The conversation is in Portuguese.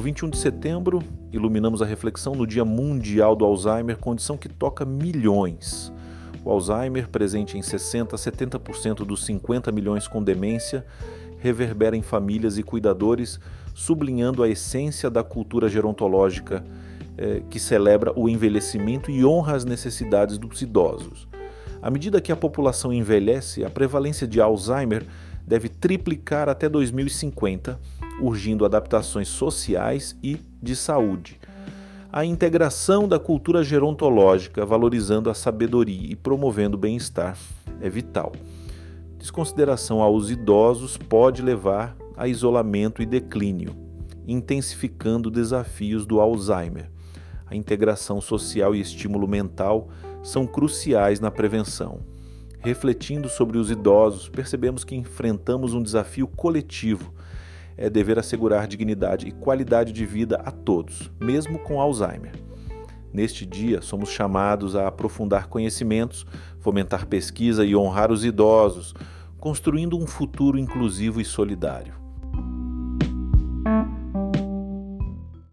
No 21 de setembro, iluminamos a reflexão no Dia Mundial do Alzheimer, condição que toca milhões. O Alzheimer, presente em 60 a 70% dos 50 milhões com demência, reverbera em famílias e cuidadores, sublinhando a essência da cultura gerontológica eh, que celebra o envelhecimento e honra as necessidades dos idosos. À medida que a população envelhece, a prevalência de Alzheimer deve triplicar até 2050, urgindo adaptações sociais e de saúde. A integração da cultura gerontológica, valorizando a sabedoria e promovendo o bem-estar, é vital. Desconsideração aos idosos pode levar a isolamento e declínio, intensificando desafios do Alzheimer. A integração social e estímulo mental são cruciais na prevenção. Refletindo sobre os idosos, percebemos que enfrentamos um desafio coletivo. É dever assegurar dignidade e qualidade de vida a todos, mesmo com Alzheimer. Neste dia, somos chamados a aprofundar conhecimentos, fomentar pesquisa e honrar os idosos, construindo um futuro inclusivo e solidário.